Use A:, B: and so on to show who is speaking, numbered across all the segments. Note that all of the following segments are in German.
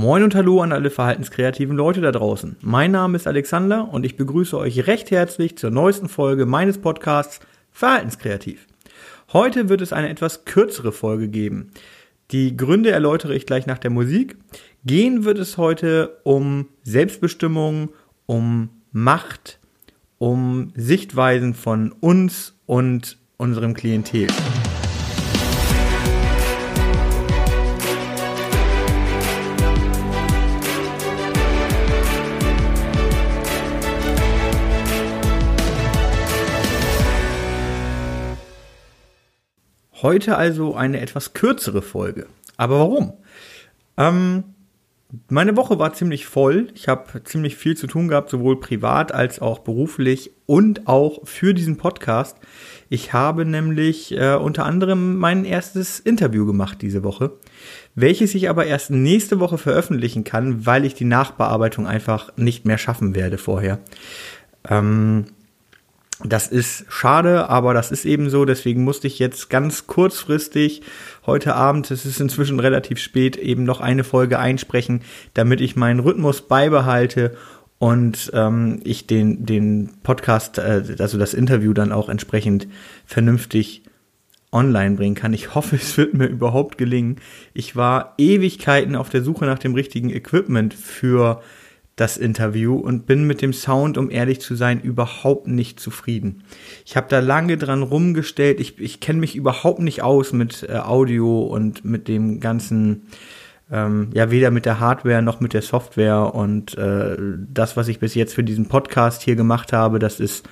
A: Moin und Hallo an alle verhaltenskreativen Leute da draußen. Mein Name ist Alexander und ich begrüße euch recht herzlich zur neuesten Folge meines Podcasts Verhaltenskreativ. Heute wird es eine etwas kürzere Folge geben. Die Gründe erläutere ich gleich nach der Musik. Gehen wird es heute um Selbstbestimmung, um Macht, um Sichtweisen von uns und unserem Klientel. Heute also eine etwas kürzere Folge. Aber warum? Ähm, meine Woche war ziemlich voll. Ich habe ziemlich viel zu tun gehabt, sowohl privat als auch beruflich und auch für diesen Podcast. Ich habe nämlich äh, unter anderem mein erstes Interview gemacht diese Woche, welches ich aber erst nächste Woche veröffentlichen kann, weil ich die Nachbearbeitung einfach nicht mehr schaffen werde vorher. Ähm, das ist schade, aber das ist eben so. Deswegen musste ich jetzt ganz kurzfristig heute Abend, es ist inzwischen relativ spät, eben noch eine Folge einsprechen, damit ich meinen Rhythmus beibehalte und ähm, ich den, den Podcast, äh, also das Interview dann auch entsprechend vernünftig online bringen kann. Ich hoffe, es wird mir überhaupt gelingen. Ich war Ewigkeiten auf der Suche nach dem richtigen Equipment für das Interview und bin mit dem Sound, um ehrlich zu sein, überhaupt nicht zufrieden. Ich habe da lange dran rumgestellt. Ich, ich kenne mich überhaupt nicht aus mit äh, Audio und mit dem ganzen, ähm, ja, weder mit der Hardware noch mit der Software. Und äh, das, was ich bis jetzt für diesen Podcast hier gemacht habe, das ist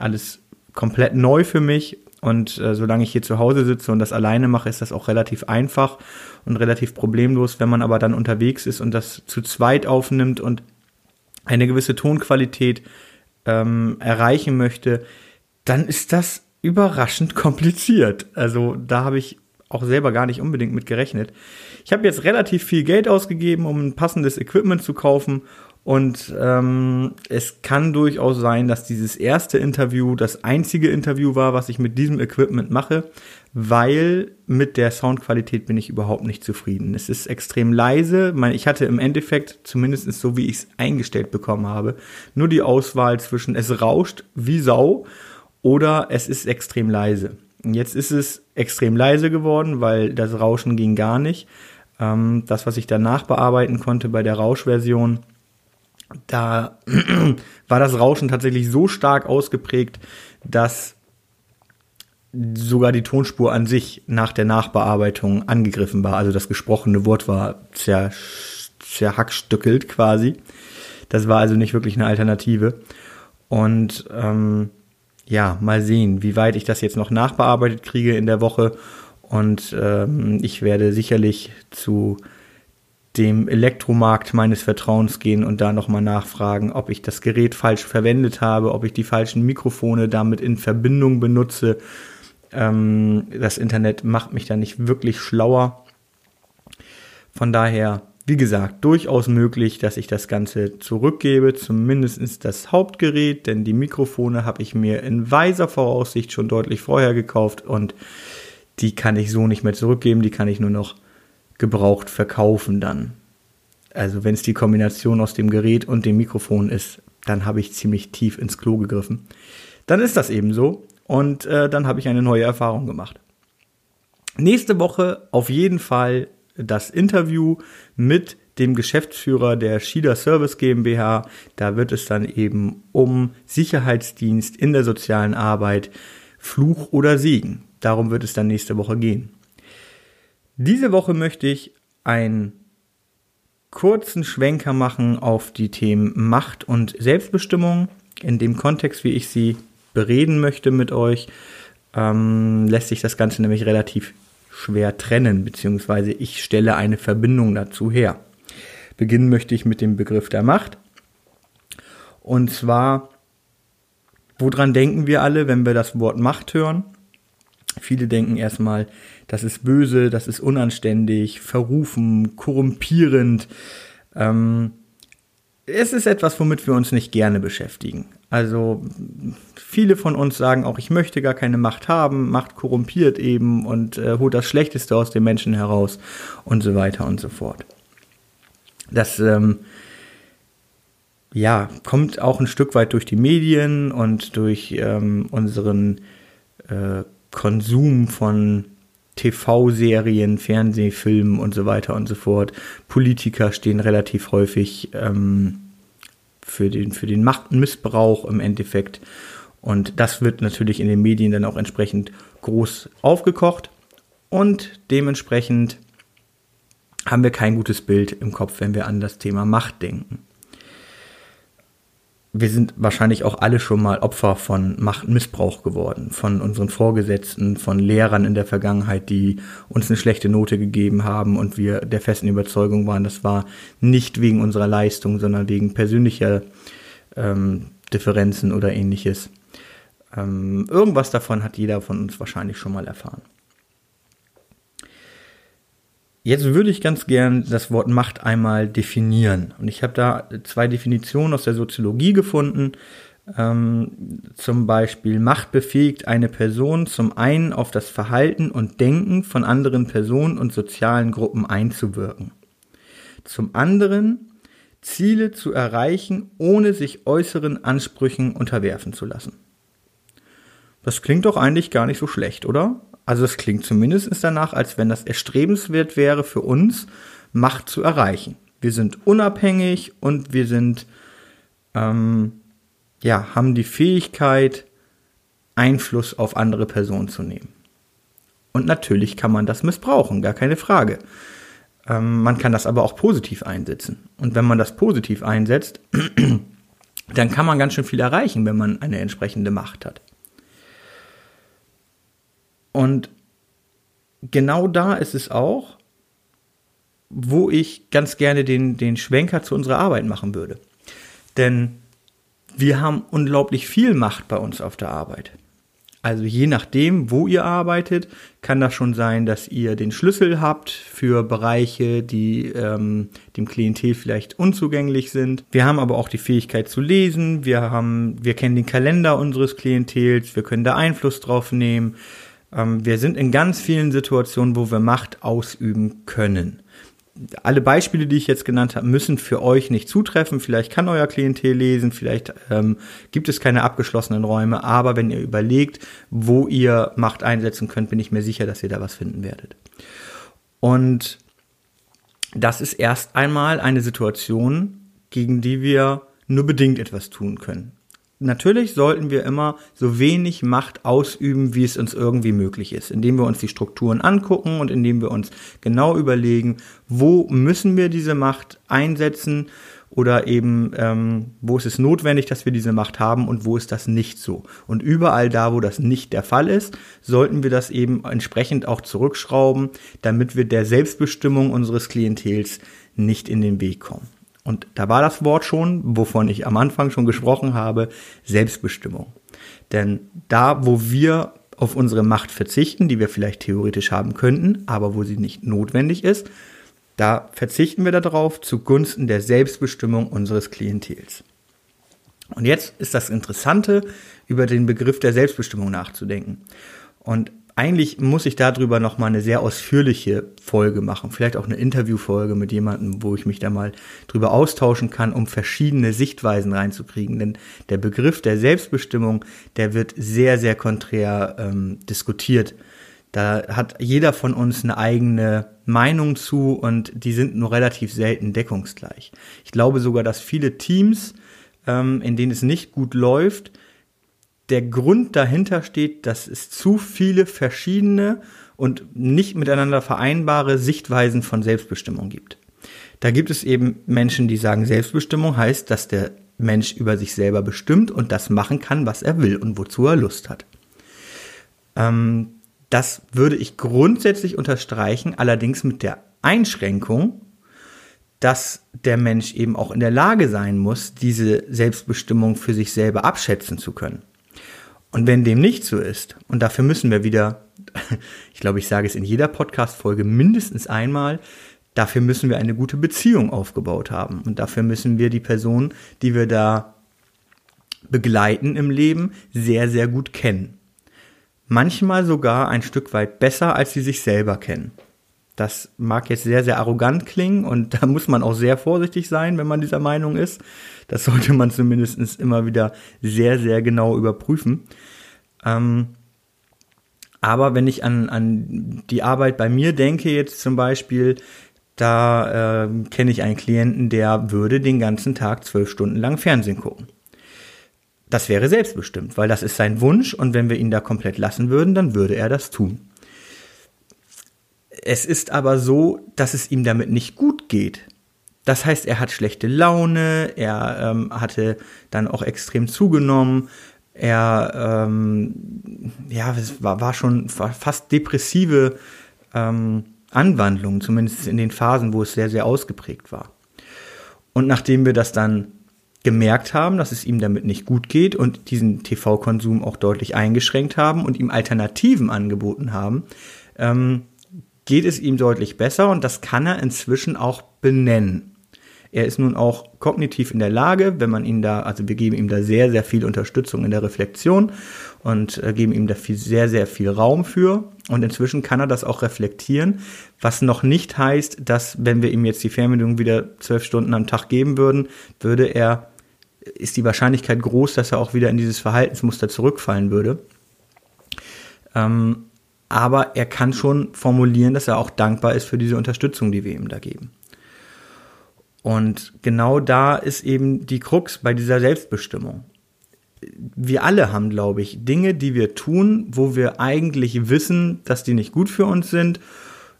A: alles komplett neu für mich. Und äh, solange ich hier zu Hause sitze und das alleine mache, ist das auch relativ einfach und relativ problemlos. Wenn man aber dann unterwegs ist und das zu zweit aufnimmt und eine gewisse Tonqualität ähm, erreichen möchte, dann ist das überraschend kompliziert. Also da habe ich auch selber gar nicht unbedingt mit gerechnet. Ich habe jetzt relativ viel Geld ausgegeben, um ein passendes Equipment zu kaufen und ähm, es kann durchaus sein, dass dieses erste Interview das einzige Interview war, was ich mit diesem Equipment mache, weil mit der Soundqualität bin ich überhaupt nicht zufrieden. Es ist extrem leise. Ich hatte im Endeffekt, zumindest so wie ich es eingestellt bekommen habe, nur die Auswahl zwischen es rauscht wie Sau oder es ist extrem leise. Jetzt ist es extrem leise geworden, weil das Rauschen ging gar nicht. Ähm, das, was ich danach bearbeiten konnte bei der Rauschversion, da war das Rauschen tatsächlich so stark ausgeprägt, dass sogar die Tonspur an sich nach der Nachbearbeitung angegriffen war. Also das gesprochene Wort war zer, zerhackstückelt quasi. Das war also nicht wirklich eine Alternative. Und ähm, ja, mal sehen, wie weit ich das jetzt noch nachbearbeitet kriege in der Woche. Und ähm, ich werde sicherlich zu dem Elektromarkt meines Vertrauens gehen und da nochmal nachfragen, ob ich das Gerät falsch verwendet habe, ob ich die falschen Mikrofone damit in Verbindung benutze. Ähm, das Internet macht mich da nicht wirklich schlauer. Von daher, wie gesagt, durchaus möglich, dass ich das Ganze zurückgebe, zumindest das Hauptgerät, denn die Mikrofone habe ich mir in weiser Voraussicht schon deutlich vorher gekauft und die kann ich so nicht mehr zurückgeben, die kann ich nur noch gebraucht verkaufen dann. Also wenn es die Kombination aus dem Gerät und dem Mikrofon ist, dann habe ich ziemlich tief ins Klo gegriffen. Dann ist das eben so und äh, dann habe ich eine neue Erfahrung gemacht. Nächste Woche auf jeden Fall das Interview mit dem Geschäftsführer der Schieder Service GmbH. Da wird es dann eben um Sicherheitsdienst in der sozialen Arbeit, Fluch oder Segen. Darum wird es dann nächste Woche gehen. Diese Woche möchte ich einen kurzen Schwenker machen auf die Themen Macht und Selbstbestimmung. In dem Kontext, wie ich sie bereden möchte mit euch, ähm, lässt sich das Ganze nämlich relativ schwer trennen, beziehungsweise ich stelle eine Verbindung dazu her. Beginnen möchte ich mit dem Begriff der Macht. Und zwar, woran denken wir alle, wenn wir das Wort Macht hören? Viele denken erstmal, das ist böse, das ist unanständig, verrufen, korrumpierend. Ähm, es ist etwas, womit wir uns nicht gerne beschäftigen. Also viele von uns sagen auch, ich möchte gar keine Macht haben, Macht korrumpiert eben und äh, holt das Schlechteste aus den Menschen heraus und so weiter und so fort. Das ähm, ja, kommt auch ein Stück weit durch die Medien und durch ähm, unseren äh, Konsum von TV-Serien, Fernsehfilmen und so weiter und so fort. Politiker stehen relativ häufig ähm, für, den, für den Machtmissbrauch im Endeffekt. Und das wird natürlich in den Medien dann auch entsprechend groß aufgekocht. Und dementsprechend haben wir kein gutes Bild im Kopf, wenn wir an das Thema Macht denken wir sind wahrscheinlich auch alle schon mal Opfer von Machtmissbrauch geworden, von unseren Vorgesetzten, von Lehrern in der Vergangenheit, die uns eine schlechte Note gegeben haben und wir der festen Überzeugung waren, das war nicht wegen unserer Leistung, sondern wegen persönlicher ähm, Differenzen oder ähnliches. Ähm, irgendwas davon hat jeder von uns wahrscheinlich schon mal erfahren. Jetzt würde ich ganz gern das Wort Macht einmal definieren. Und ich habe da zwei Definitionen aus der Soziologie gefunden. Ähm, zum Beispiel Macht befähigt eine Person zum einen auf das Verhalten und Denken von anderen Personen und sozialen Gruppen einzuwirken. Zum anderen Ziele zu erreichen, ohne sich äußeren Ansprüchen unterwerfen zu lassen. Das klingt doch eigentlich gar nicht so schlecht, oder? Also es klingt zumindest danach, als wenn das erstrebenswert wäre für uns, Macht zu erreichen. Wir sind unabhängig und wir sind, ähm, ja, haben die Fähigkeit, Einfluss auf andere Personen zu nehmen. Und natürlich kann man das missbrauchen, gar keine Frage. Ähm, man kann das aber auch positiv einsetzen. Und wenn man das positiv einsetzt, dann kann man ganz schön viel erreichen, wenn man eine entsprechende Macht hat. Und genau da ist es auch, wo ich ganz gerne den, den Schwenker zu unserer Arbeit machen würde. Denn wir haben unglaublich viel Macht bei uns auf der Arbeit. Also je nachdem, wo ihr arbeitet, kann das schon sein, dass ihr den Schlüssel habt für Bereiche, die ähm, dem Klientel vielleicht unzugänglich sind. Wir haben aber auch die Fähigkeit zu lesen. Wir haben, wir kennen den Kalender unseres Klientels. Wir können da Einfluss drauf nehmen. Ähm, wir sind in ganz vielen Situationen, wo wir Macht ausüben können. Alle Beispiele, die ich jetzt genannt habe, müssen für euch nicht zutreffen. Vielleicht kann euer Klientel lesen, vielleicht ähm, gibt es keine abgeschlossenen Räume, aber wenn ihr überlegt, wo ihr Macht einsetzen könnt, bin ich mir sicher, dass ihr da was finden werdet. Und das ist erst einmal eine Situation, gegen die wir nur bedingt etwas tun können natürlich sollten wir immer so wenig Macht ausüben, wie es uns irgendwie möglich ist, indem wir uns die Strukturen angucken und indem wir uns genau überlegen, wo müssen wir diese Macht einsetzen oder eben ähm, wo ist es notwendig, dass wir diese Macht haben und wo ist das nicht so. Und überall da, wo das nicht der Fall ist, sollten wir das eben entsprechend auch zurückschrauben, damit wir der Selbstbestimmung unseres Klientels nicht in den Weg kommen. Und da war das Wort schon, wovon ich am Anfang schon gesprochen habe, Selbstbestimmung. Denn da, wo wir auf unsere Macht verzichten, die wir vielleicht theoretisch haben könnten, aber wo sie nicht notwendig ist, da verzichten wir darauf zugunsten der Selbstbestimmung unseres Klientels. Und jetzt ist das Interessante, über den Begriff der Selbstbestimmung nachzudenken. Und eigentlich muss ich darüber noch mal eine sehr ausführliche Folge machen, vielleicht auch eine Interviewfolge mit jemandem, wo ich mich da mal drüber austauschen kann, um verschiedene Sichtweisen reinzukriegen. Denn der Begriff der Selbstbestimmung, der wird sehr, sehr konträr ähm, diskutiert. Da hat jeder von uns eine eigene Meinung zu und die sind nur relativ selten deckungsgleich. Ich glaube sogar, dass viele Teams, ähm, in denen es nicht gut läuft, der Grund dahinter steht, dass es zu viele verschiedene und nicht miteinander vereinbare Sichtweisen von Selbstbestimmung gibt. Da gibt es eben Menschen, die sagen, Selbstbestimmung heißt, dass der Mensch über sich selber bestimmt und das machen kann, was er will und wozu er Lust hat. Ähm, das würde ich grundsätzlich unterstreichen, allerdings mit der Einschränkung, dass der Mensch eben auch in der Lage sein muss, diese Selbstbestimmung für sich selber abschätzen zu können. Und wenn dem nicht so ist, und dafür müssen wir wieder, ich glaube, ich sage es in jeder Podcast-Folge mindestens einmal, dafür müssen wir eine gute Beziehung aufgebaut haben. Und dafür müssen wir die Person, die wir da begleiten im Leben, sehr, sehr gut kennen. Manchmal sogar ein Stück weit besser, als sie sich selber kennen. Das mag jetzt sehr, sehr arrogant klingen und da muss man auch sehr vorsichtig sein, wenn man dieser Meinung ist. Das sollte man zumindest immer wieder sehr, sehr genau überprüfen. Ähm, aber wenn ich an, an die Arbeit bei mir denke, jetzt zum Beispiel, da äh, kenne ich einen Klienten, der würde den ganzen Tag zwölf Stunden lang Fernsehen gucken. Das wäre selbstbestimmt, weil das ist sein Wunsch und wenn wir ihn da komplett lassen würden, dann würde er das tun. Es ist aber so, dass es ihm damit nicht gut geht. Das heißt, er hat schlechte Laune, er ähm, hatte dann auch extrem zugenommen, er ähm, ja, es war, war schon fast depressive ähm, Anwandlungen, zumindest in den Phasen, wo es sehr, sehr ausgeprägt war. Und nachdem wir das dann gemerkt haben, dass es ihm damit nicht gut geht und diesen TV-Konsum auch deutlich eingeschränkt haben und ihm Alternativen angeboten haben, ähm, geht es ihm deutlich besser und das kann er inzwischen auch benennen. Er ist nun auch kognitiv in der Lage, wenn man ihn da, also wir geben ihm da sehr, sehr viel Unterstützung in der Reflexion und äh, geben ihm da viel, sehr, sehr viel Raum für. Und inzwischen kann er das auch reflektieren, was noch nicht heißt, dass wenn wir ihm jetzt die Fernbedienung wieder zwölf Stunden am Tag geben würden, würde er, ist die Wahrscheinlichkeit groß, dass er auch wieder in dieses Verhaltensmuster zurückfallen würde. Ähm, aber er kann schon formulieren, dass er auch dankbar ist für diese Unterstützung, die wir ihm da geben. Und genau da ist eben die Krux bei dieser Selbstbestimmung. Wir alle haben, glaube ich, Dinge, die wir tun, wo wir eigentlich wissen, dass die nicht gut für uns sind,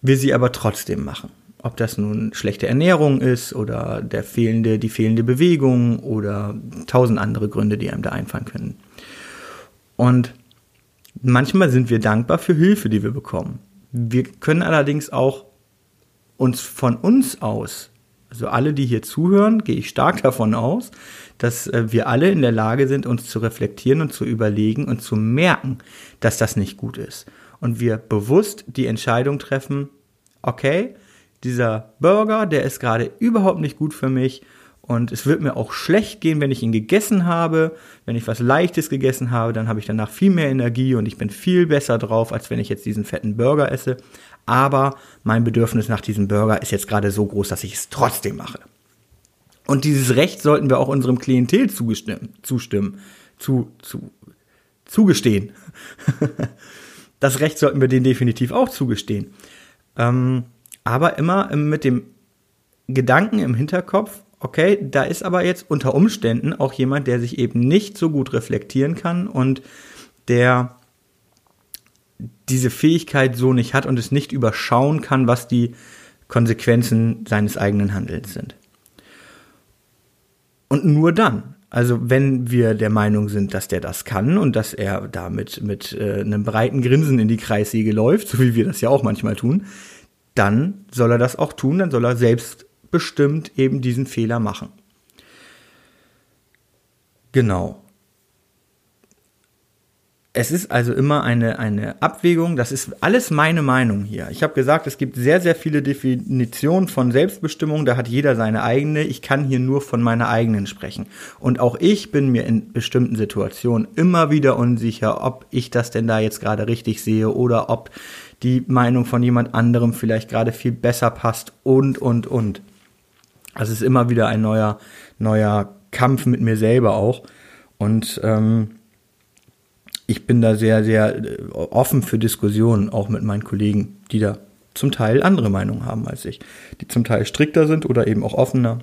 A: wir sie aber trotzdem machen. Ob das nun schlechte Ernährung ist oder der fehlende, die fehlende Bewegung oder tausend andere Gründe, die einem da einfallen können. Und manchmal sind wir dankbar für Hilfe, die wir bekommen. Wir können allerdings auch uns von uns aus also alle, die hier zuhören, gehe ich stark davon aus, dass äh, wir alle in der Lage sind, uns zu reflektieren und zu überlegen und zu merken, dass das nicht gut ist. Und wir bewusst die Entscheidung treffen, okay, dieser Burger, der ist gerade überhaupt nicht gut für mich und es wird mir auch schlecht gehen, wenn ich ihn gegessen habe. Wenn ich was Leichtes gegessen habe, dann habe ich danach viel mehr Energie und ich bin viel besser drauf, als wenn ich jetzt diesen fetten Burger esse aber mein Bedürfnis nach diesem Burger ist jetzt gerade so groß, dass ich es trotzdem mache. Und dieses Recht sollten wir auch unserem Klientel zustimmen, zustimmen, zu, zu, zugestehen. das Recht sollten wir denen definitiv auch zugestehen. Ähm, aber immer mit dem Gedanken im Hinterkopf, okay, da ist aber jetzt unter Umständen auch jemand, der sich eben nicht so gut reflektieren kann und der diese Fähigkeit so nicht hat und es nicht überschauen kann, was die Konsequenzen seines eigenen Handelns sind. Und nur dann, also wenn wir der Meinung sind, dass der das kann und dass er damit mit äh, einem breiten Grinsen in die Kreissäge läuft, so wie wir das ja auch manchmal tun, dann soll er das auch tun, dann soll er selbstbestimmt eben diesen Fehler machen. Genau. Es ist also immer eine, eine Abwägung, das ist alles meine Meinung hier. Ich habe gesagt, es gibt sehr, sehr viele Definitionen von Selbstbestimmung, da hat jeder seine eigene. Ich kann hier nur von meiner eigenen sprechen. Und auch ich bin mir in bestimmten Situationen immer wieder unsicher, ob ich das denn da jetzt gerade richtig sehe oder ob die Meinung von jemand anderem vielleicht gerade viel besser passt und, und, und. Es ist immer wieder ein neuer, neuer Kampf mit mir selber auch. Und ähm, ich bin da sehr, sehr äh, offen für Diskussionen, auch mit meinen Kollegen, die da zum Teil andere Meinungen haben als ich, die zum Teil strikter sind oder eben auch offener.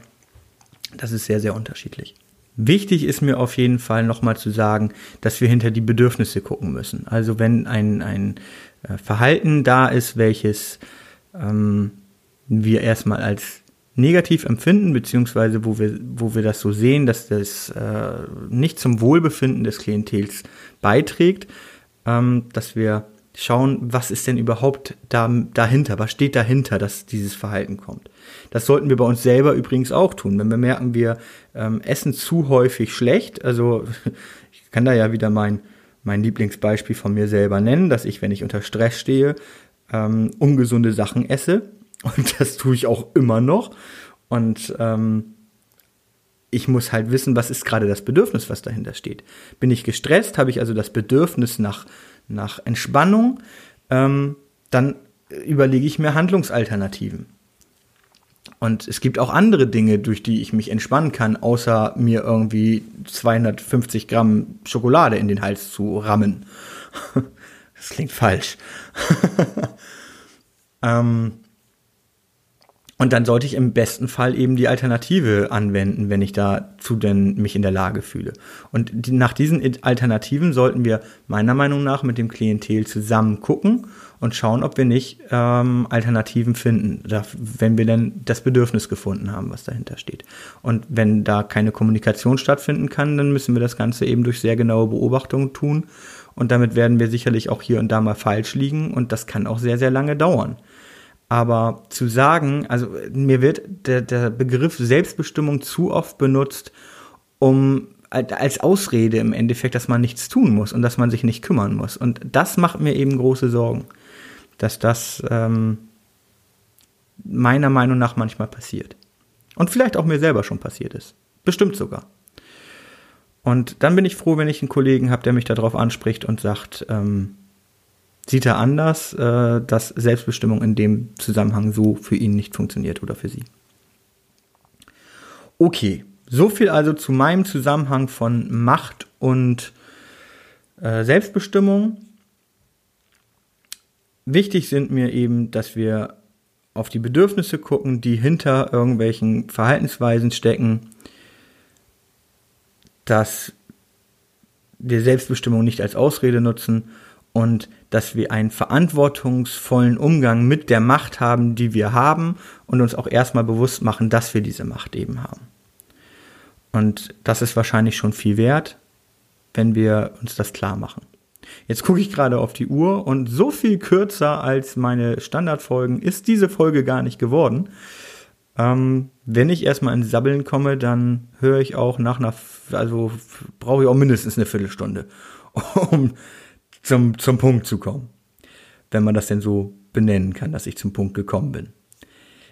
A: Das ist sehr, sehr unterschiedlich. Wichtig ist mir auf jeden Fall nochmal zu sagen, dass wir hinter die Bedürfnisse gucken müssen. Also wenn ein, ein äh, Verhalten da ist, welches ähm, wir erstmal als negativ empfinden, beziehungsweise wo wir, wo wir das so sehen, dass das äh, nicht zum Wohlbefinden des Klientels beiträgt, ähm, dass wir schauen, was ist denn überhaupt da, dahinter, was steht dahinter, dass dieses Verhalten kommt. Das sollten wir bei uns selber übrigens auch tun. Wenn wir merken, wir ähm, essen zu häufig schlecht, also ich kann da ja wieder mein, mein Lieblingsbeispiel von mir selber nennen, dass ich, wenn ich unter Stress stehe, ähm, ungesunde Sachen esse, und das tue ich auch immer noch. Und ähm, ich muss halt wissen, was ist gerade das Bedürfnis, was dahinter steht. Bin ich gestresst, habe ich also das Bedürfnis nach, nach Entspannung, ähm, dann überlege ich mir Handlungsalternativen. Und es gibt auch andere Dinge, durch die ich mich entspannen kann, außer mir irgendwie 250 Gramm Schokolade in den Hals zu rammen. Das klingt falsch. ähm, und dann sollte ich im besten Fall eben die Alternative anwenden, wenn ich dazu denn mich in der Lage fühle. Und die, nach diesen Alternativen sollten wir meiner Meinung nach mit dem Klientel zusammen gucken und schauen, ob wir nicht ähm, Alternativen finden, wenn wir dann das Bedürfnis gefunden haben, was dahinter steht. Und wenn da keine Kommunikation stattfinden kann, dann müssen wir das Ganze eben durch sehr genaue Beobachtungen tun. Und damit werden wir sicherlich auch hier und da mal falsch liegen und das kann auch sehr, sehr lange dauern. Aber zu sagen, also mir wird der, der Begriff Selbstbestimmung zu oft benutzt, um als Ausrede im Endeffekt, dass man nichts tun muss und dass man sich nicht kümmern muss. Und das macht mir eben große Sorgen dass das ähm, meiner Meinung nach manchmal passiert. Und vielleicht auch mir selber schon passiert ist. Bestimmt sogar. Und dann bin ich froh, wenn ich einen Kollegen habe, der mich darauf anspricht und sagt, ähm, sieht er anders, äh, dass Selbstbestimmung in dem Zusammenhang so für ihn nicht funktioniert oder für sie. Okay, so viel also zu meinem Zusammenhang von Macht und äh, Selbstbestimmung. Wichtig sind mir eben, dass wir auf die Bedürfnisse gucken, die hinter irgendwelchen Verhaltensweisen stecken, dass wir Selbstbestimmung nicht als Ausrede nutzen und dass wir einen verantwortungsvollen Umgang mit der Macht haben, die wir haben und uns auch erstmal bewusst machen, dass wir diese Macht eben haben. Und das ist wahrscheinlich schon viel wert, wenn wir uns das klar machen. Jetzt gucke ich gerade auf die Uhr und so viel kürzer als meine Standardfolgen ist diese Folge gar nicht geworden. Ähm, wenn ich erstmal ins Sabbeln komme, dann höre ich auch nach einer, also brauche ich auch mindestens eine Viertelstunde, um zum, zum Punkt zu kommen. Wenn man das denn so benennen kann, dass ich zum Punkt gekommen bin.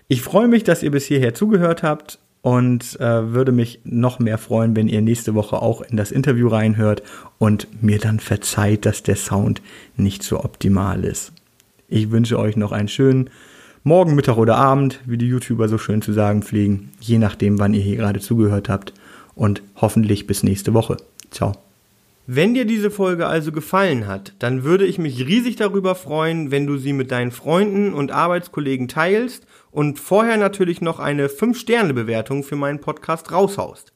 A: Ich freue mich, dass ihr bis hierher zugehört habt und äh, würde mich noch mehr freuen, wenn ihr nächste Woche auch in das Interview reinhört und mir dann verzeiht, dass der Sound nicht so optimal ist. Ich wünsche euch noch einen schönen Morgen, Mittag oder Abend, wie die YouTuber so schön zu sagen pflegen, je nachdem, wann ihr hier gerade zugehört habt und hoffentlich bis nächste Woche. Ciao.
B: Wenn dir diese Folge also gefallen hat, dann würde ich mich riesig darüber freuen, wenn du sie mit deinen Freunden und Arbeitskollegen teilst und vorher natürlich noch eine 5-Sterne-Bewertung für meinen Podcast raushaust.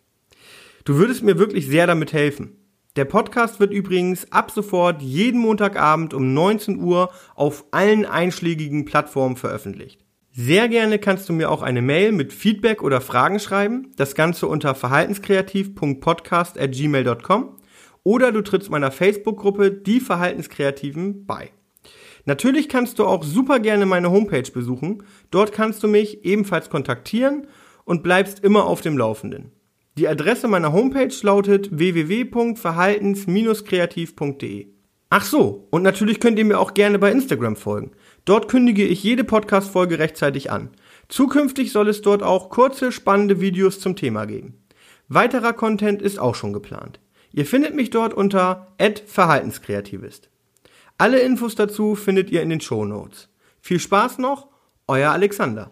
B: Du würdest mir wirklich sehr damit helfen. Der Podcast wird übrigens ab sofort jeden Montagabend um 19 Uhr auf allen einschlägigen Plattformen veröffentlicht. Sehr gerne kannst du mir auch eine Mail mit Feedback oder Fragen schreiben, das Ganze unter verhaltenskreativ.podcast@gmail.com oder du trittst meiner Facebook-Gruppe Die Verhaltenskreativen bei. Natürlich kannst du auch super gerne meine Homepage besuchen. Dort kannst du mich ebenfalls kontaktieren und bleibst immer auf dem Laufenden. Die Adresse meiner Homepage lautet www.verhaltens-kreativ.de. Ach so, und natürlich könnt ihr mir auch gerne bei Instagram folgen. Dort kündige ich jede Podcast-Folge rechtzeitig an. Zukünftig soll es dort auch kurze, spannende Videos zum Thema geben. Weiterer Content ist auch schon geplant. Ihr findet mich dort unter @verhaltenskreativist. Alle Infos dazu findet ihr in den Show Notes. Viel Spaß noch, euer Alexander.